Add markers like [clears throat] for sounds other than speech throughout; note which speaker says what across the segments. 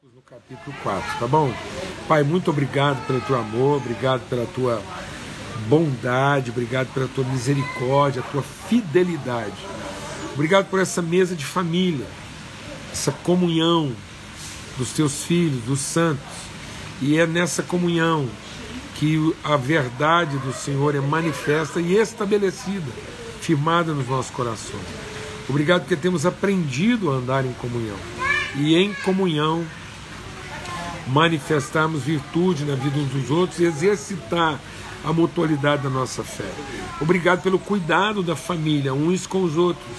Speaker 1: no capítulo 4, tá bom? Pai, muito obrigado pelo teu amor, obrigado pela tua bondade, obrigado pela tua misericórdia, a tua fidelidade. Obrigado por essa mesa de família, essa comunhão dos teus filhos, dos santos. E é nessa comunhão que a verdade do Senhor é manifesta e estabelecida, firmada nos nossos corações. Obrigado porque temos aprendido a andar em comunhão. E em comunhão manifestarmos virtude na vida uns dos outros e exercitar a mutualidade da nossa fé. Obrigado pelo cuidado da família, uns com os outros.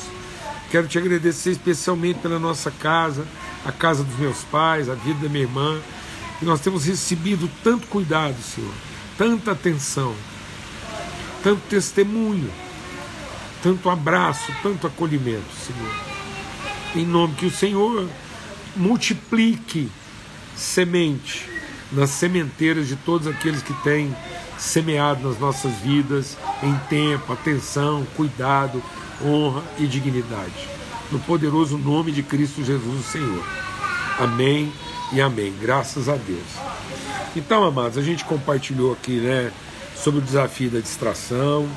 Speaker 1: Quero te agradecer especialmente pela nossa casa, a casa dos meus pais, a vida da minha irmã. E nós temos recebido tanto cuidado, Senhor, tanta atenção, tanto testemunho, tanto abraço, tanto acolhimento, Senhor. Em nome que o Senhor multiplique semente nas sementeiras de todos aqueles que têm semeado nas nossas vidas em tempo, atenção, cuidado, honra e dignidade. No poderoso nome de Cristo Jesus, o Senhor. Amém e amém. Graças a Deus. Então, amados, a gente compartilhou aqui, né, sobre o desafio da distração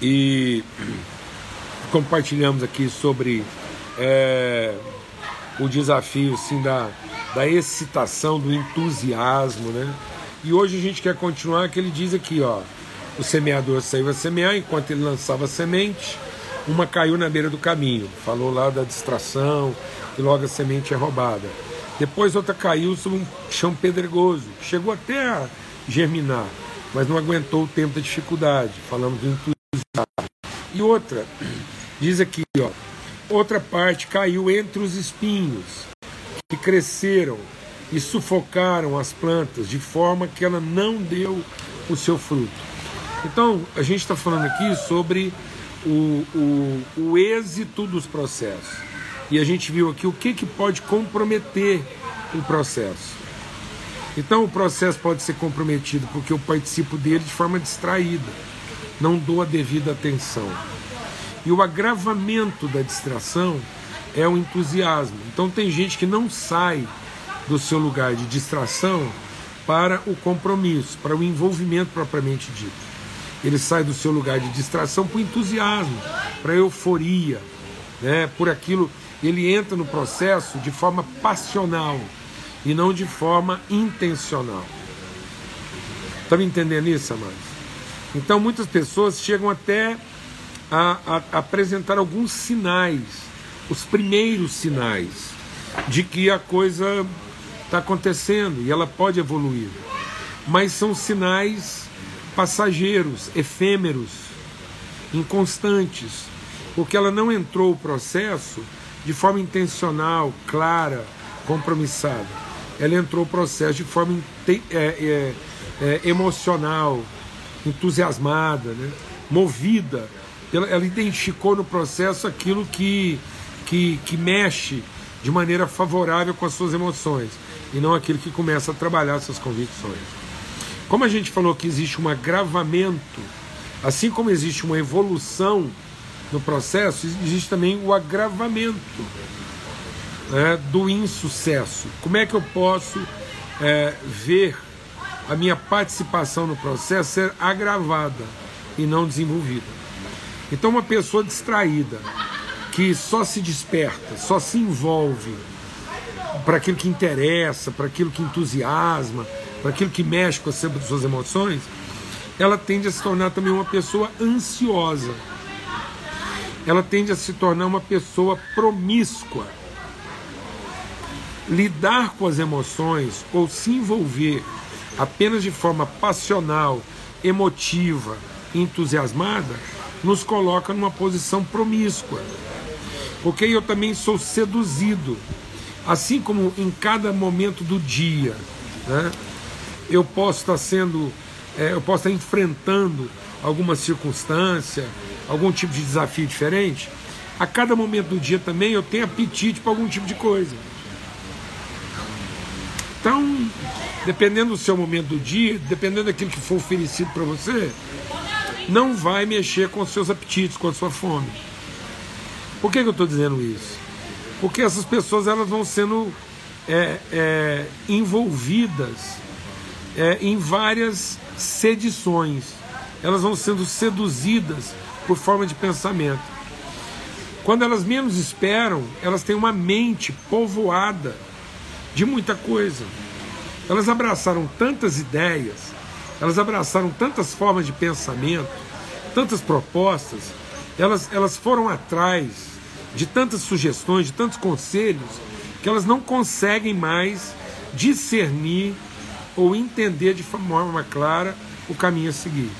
Speaker 1: e [clears throat] compartilhamos aqui sobre é, o desafio, assim, da da excitação, do entusiasmo, né? E hoje a gente quer continuar que ele diz aqui, ó, o semeador saiu a semear, enquanto ele lançava a semente, uma caiu na beira do caminho. Falou lá da distração, e logo a semente é roubada. Depois outra caiu sobre um chão pedregoso, chegou até a germinar, mas não aguentou o tempo da dificuldade. Falamos do entusiasmo. E outra, [clears throat] diz aqui, ó, outra parte caiu entre os espinhos que cresceram e sufocaram as plantas de forma que ela não deu o seu fruto. Então, a gente está falando aqui sobre o, o, o êxito dos processos. E a gente viu aqui o que, que pode comprometer o processo. Então, o processo pode ser comprometido porque eu participo dele de forma distraída, não dou a devida atenção. E o agravamento da distração é o entusiasmo. Então tem gente que não sai do seu lugar de distração para o compromisso, para o envolvimento propriamente dito. Ele sai do seu lugar de distração para o entusiasmo, para a euforia, né? por aquilo. Ele entra no processo de forma passional e não de forma intencional. Está me entendendo isso, amados? Então muitas pessoas chegam até a, a, a apresentar alguns sinais os primeiros sinais de que a coisa está acontecendo e ela pode evoluir. Mas são sinais passageiros, efêmeros, inconstantes, porque ela não entrou o processo de forma intencional, clara, compromissada. Ela entrou o processo de forma é, é, é, emocional, entusiasmada, né? movida. Ela, ela identificou no processo aquilo que que, que mexe de maneira favorável com as suas emoções e não aquele que começa a trabalhar suas convicções. Como a gente falou que existe um agravamento, assim como existe uma evolução no processo, existe também o agravamento né, do insucesso. Como é que eu posso é, ver a minha participação no processo ser agravada e não desenvolvida? Então, uma pessoa distraída, que só se desperta, só se envolve para aquilo que interessa, para aquilo que entusiasma, para aquilo que mexe com as suas emoções, ela tende a se tornar também uma pessoa ansiosa. Ela tende a se tornar uma pessoa promíscua. Lidar com as emoções ou se envolver apenas de forma passional, emotiva, entusiasmada, nos coloca numa posição promíscua porque eu também sou seduzido, assim como em cada momento do dia, né? eu posso estar sendo, é, eu posso estar enfrentando alguma circunstância, algum tipo de desafio diferente. A cada momento do dia também eu tenho apetite para algum tipo de coisa. Então, dependendo do seu momento do dia, dependendo daquilo que for oferecido para você, não vai mexer com os seus apetites, com a sua fome. Por que, que eu estou dizendo isso? Porque essas pessoas elas vão sendo é, é, envolvidas é, em várias sedições. Elas vão sendo seduzidas por forma de pensamento. Quando elas menos esperam, elas têm uma mente povoada de muita coisa. Elas abraçaram tantas ideias, elas abraçaram tantas formas de pensamento, tantas propostas, elas, elas foram atrás de tantas sugestões, de tantos conselhos, que elas não conseguem mais discernir ou entender de forma clara o caminho a seguir.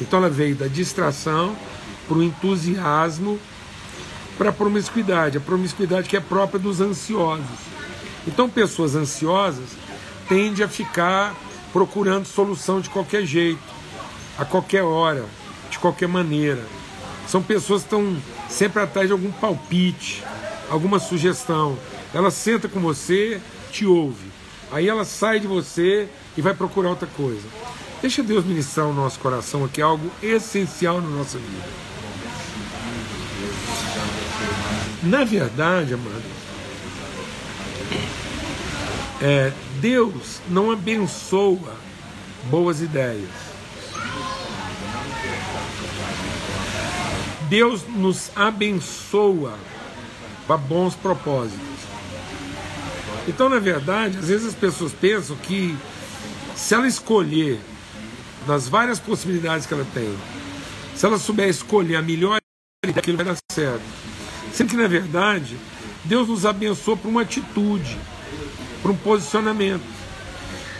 Speaker 1: Então ela veio da distração para o entusiasmo, para a promiscuidade, a promiscuidade que é própria dos ansiosos. Então pessoas ansiosas tendem a ficar procurando solução de qualquer jeito, a qualquer hora, de qualquer maneira. São pessoas que estão sempre atrás de algum palpite, alguma sugestão. Ela senta com você, te ouve. Aí ela sai de você e vai procurar outra coisa. Deixa Deus ministrar o nosso coração aqui, algo essencial na nossa vida. Na verdade, amado, é, Deus não abençoa boas ideias. Deus nos abençoa para bons propósitos. Então, na verdade, às vezes as pessoas pensam que se ela escolher das várias possibilidades que ela tem, se ela souber escolher a melhor aquilo vai dar certo. Sendo que, na verdade, Deus nos abençoa por uma atitude, por um posicionamento.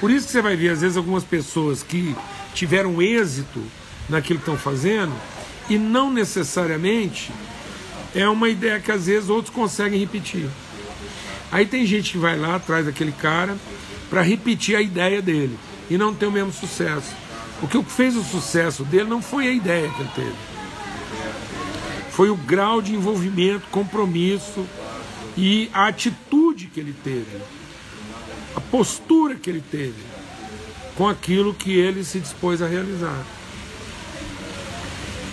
Speaker 1: Por isso que você vai ver, às vezes, algumas pessoas que tiveram êxito naquilo que estão fazendo e não necessariamente é uma ideia que às vezes outros conseguem repetir. Aí tem gente que vai lá atrás daquele cara para repetir a ideia dele e não tem o mesmo sucesso. O que fez o sucesso dele não foi a ideia que ele teve, foi o grau de envolvimento, compromisso e a atitude que ele teve, a postura que ele teve com aquilo que ele se dispôs a realizar.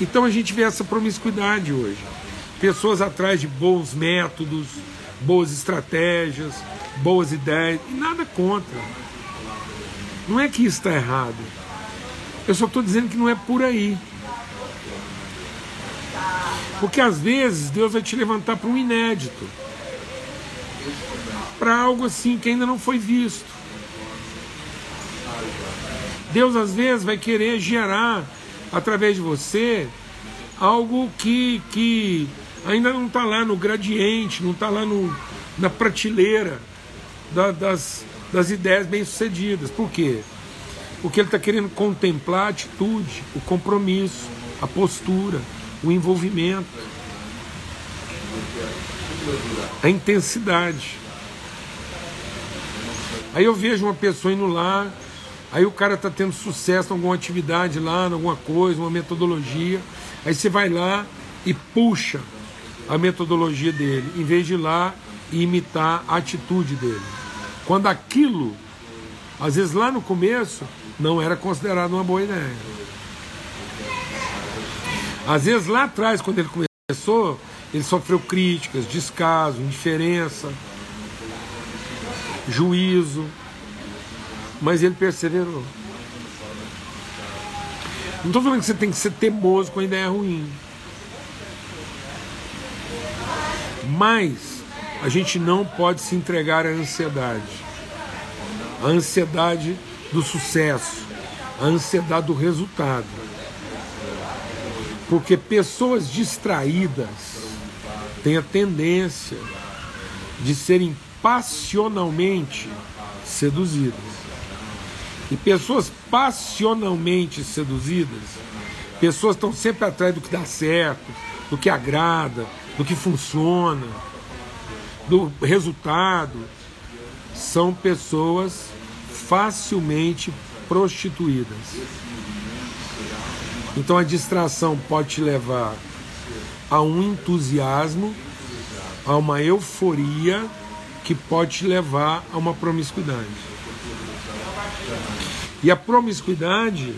Speaker 1: Então a gente vê essa promiscuidade hoje. Pessoas atrás de bons métodos, boas estratégias, boas ideias, e nada contra. Não é que isso está errado. Eu só estou dizendo que não é por aí. Porque às vezes Deus vai te levantar para um inédito, para algo assim que ainda não foi visto. Deus às vezes vai querer gerar através de você algo que, que ainda não está lá no gradiente, não está lá no, na prateleira da, das, das ideias bem-sucedidas. Por quê? Porque ele está querendo contemplar a atitude, o compromisso, a postura, o envolvimento, a intensidade. Aí eu vejo uma pessoa indo lá, aí o cara está tendo sucesso em alguma atividade lá, em alguma coisa, uma metodologia. Aí você vai lá e puxa a metodologia dele, em vez de ir lá e imitar a atitude dele. Quando aquilo, às vezes lá no começo, não era considerado uma boa ideia. Às vezes lá atrás, quando ele começou, ele sofreu críticas, descaso, indiferença, juízo, mas ele perseverou. Não estou falando que você tem que ser teimoso com a ideia ruim. Mas a gente não pode se entregar à ansiedade. A ansiedade do sucesso, a ansiedade do resultado. Porque pessoas distraídas têm a tendência de serem passionalmente seduzidas. E pessoas passionalmente seduzidas, pessoas estão sempre atrás do que dá certo, do que agrada, do que funciona, do resultado, são pessoas facilmente prostituídas. Então a distração pode te levar a um entusiasmo, a uma euforia que pode te levar a uma promiscuidade. E a promiscuidade,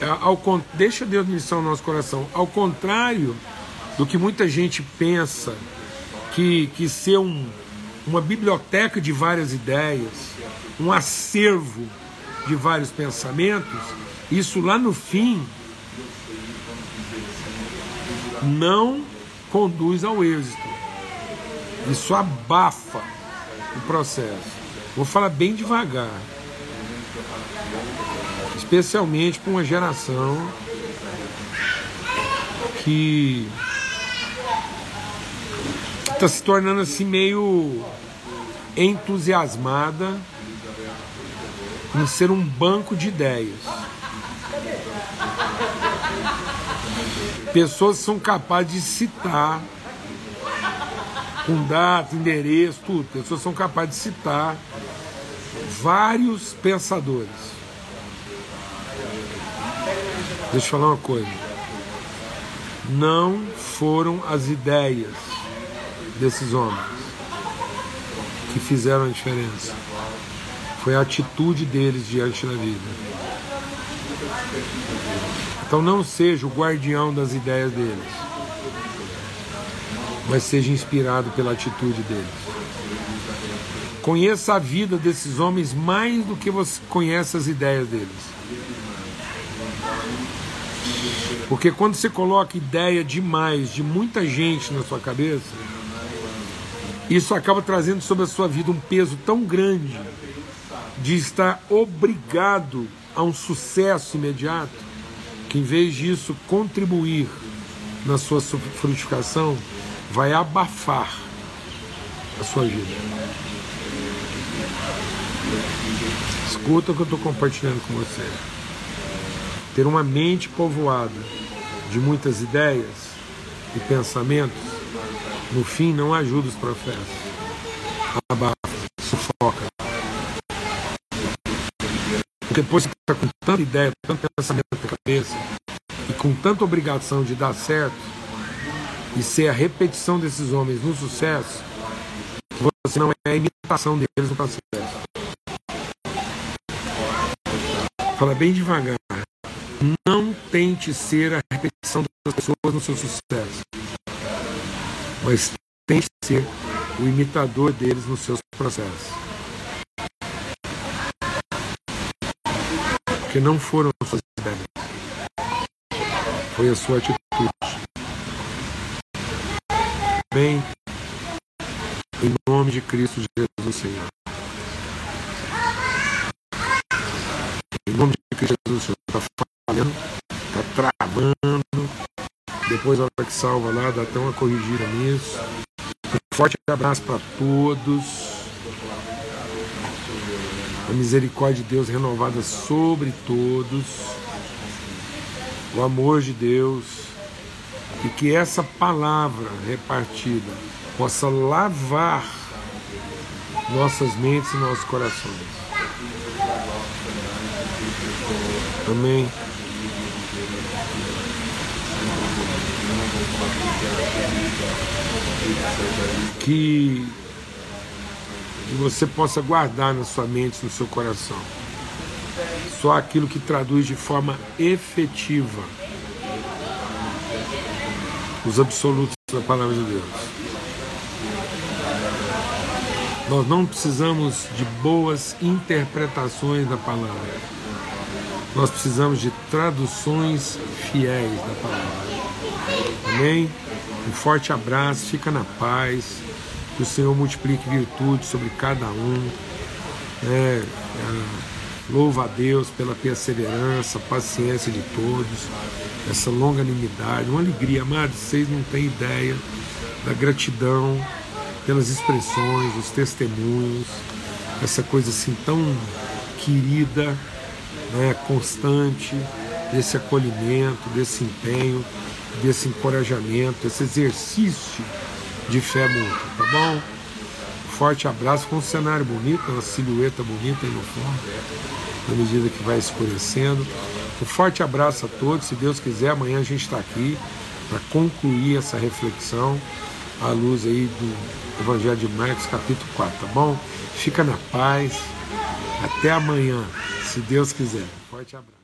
Speaker 1: é, ao, deixa Deus ministrar o nosso coração, ao contrário do que muita gente pensa que, que ser um, uma biblioteca de várias ideias, um acervo de vários pensamentos, isso lá no fim não conduz ao êxito. Isso abafa o processo. Vou falar bem devagar. Especialmente para uma geração que está se tornando assim meio entusiasmada em ser um banco de ideias. Pessoas são capazes de citar com data, endereço, tudo. Pessoas são capazes de citar vários pensadores. Deixa eu falar uma coisa. Não foram as ideias desses homens que fizeram a diferença. Foi a atitude deles diante da vida. Então não seja o guardião das ideias deles, mas seja inspirado pela atitude deles. Conheça a vida desses homens mais do que você conhece as ideias deles. Porque quando você coloca ideia demais de muita gente na sua cabeça, isso acaba trazendo sobre a sua vida um peso tão grande de estar obrigado a um sucesso imediato, que em vez disso contribuir na sua frutificação, vai abafar a sua vida. Escuta o que eu estou compartilhando com você. Ter uma mente povoada de muitas ideias e pensamentos, no fim não ajuda os profetas. Abafa, sufoca. Depois que está com tanta ideia, tanto pensamento na cabeça, e com tanta obrigação de dar certo, e ser a repetição desses homens no sucesso, você não é a imitação deles no processo. Fala bem devagar. Não tente ser a repetição das pessoas no seu sucesso, mas tente ser o imitador deles nos seus processos. porque não foram suas ideias, foi a sua atitude. Bem, em nome de Cristo Jesus, Senhor. Em nome de Cristo Jesus, Senhor, está falhando, está travando. Depois, a hora que salva lá, dá até uma corrigida nisso. Um forte abraço para todos a misericórdia de Deus renovada sobre todos, o amor de Deus, e que essa palavra repartida possa lavar nossas mentes e nossos corações. Amém. Que que você possa guardar na sua mente, no seu coração. Só aquilo que traduz de forma efetiva os absolutos da palavra de Deus. Nós não precisamos de boas interpretações da palavra. Nós precisamos de traduções fiéis da palavra. Amém? Um forte abraço, fica na paz. Que o Senhor multiplique virtude sobre cada um. Né? Louva a Deus pela perseverança, paciência de todos, essa longanimidade, uma alegria, amados. Vocês não têm ideia da gratidão pelas expressões, os testemunhos, essa coisa assim tão querida, né, constante, desse acolhimento, desse empenho, desse encorajamento, esse exercício de fé mútua, tá bom? Forte abraço com um cenário bonito, uma silhueta bonita aí no fundo, na medida que vai escurecendo. Um forte abraço a todos, se Deus quiser, amanhã a gente está aqui para concluir essa reflexão à luz aí do Evangelho de Marcos, capítulo 4, tá bom? Fica na paz, até amanhã, se Deus quiser. Forte abraço.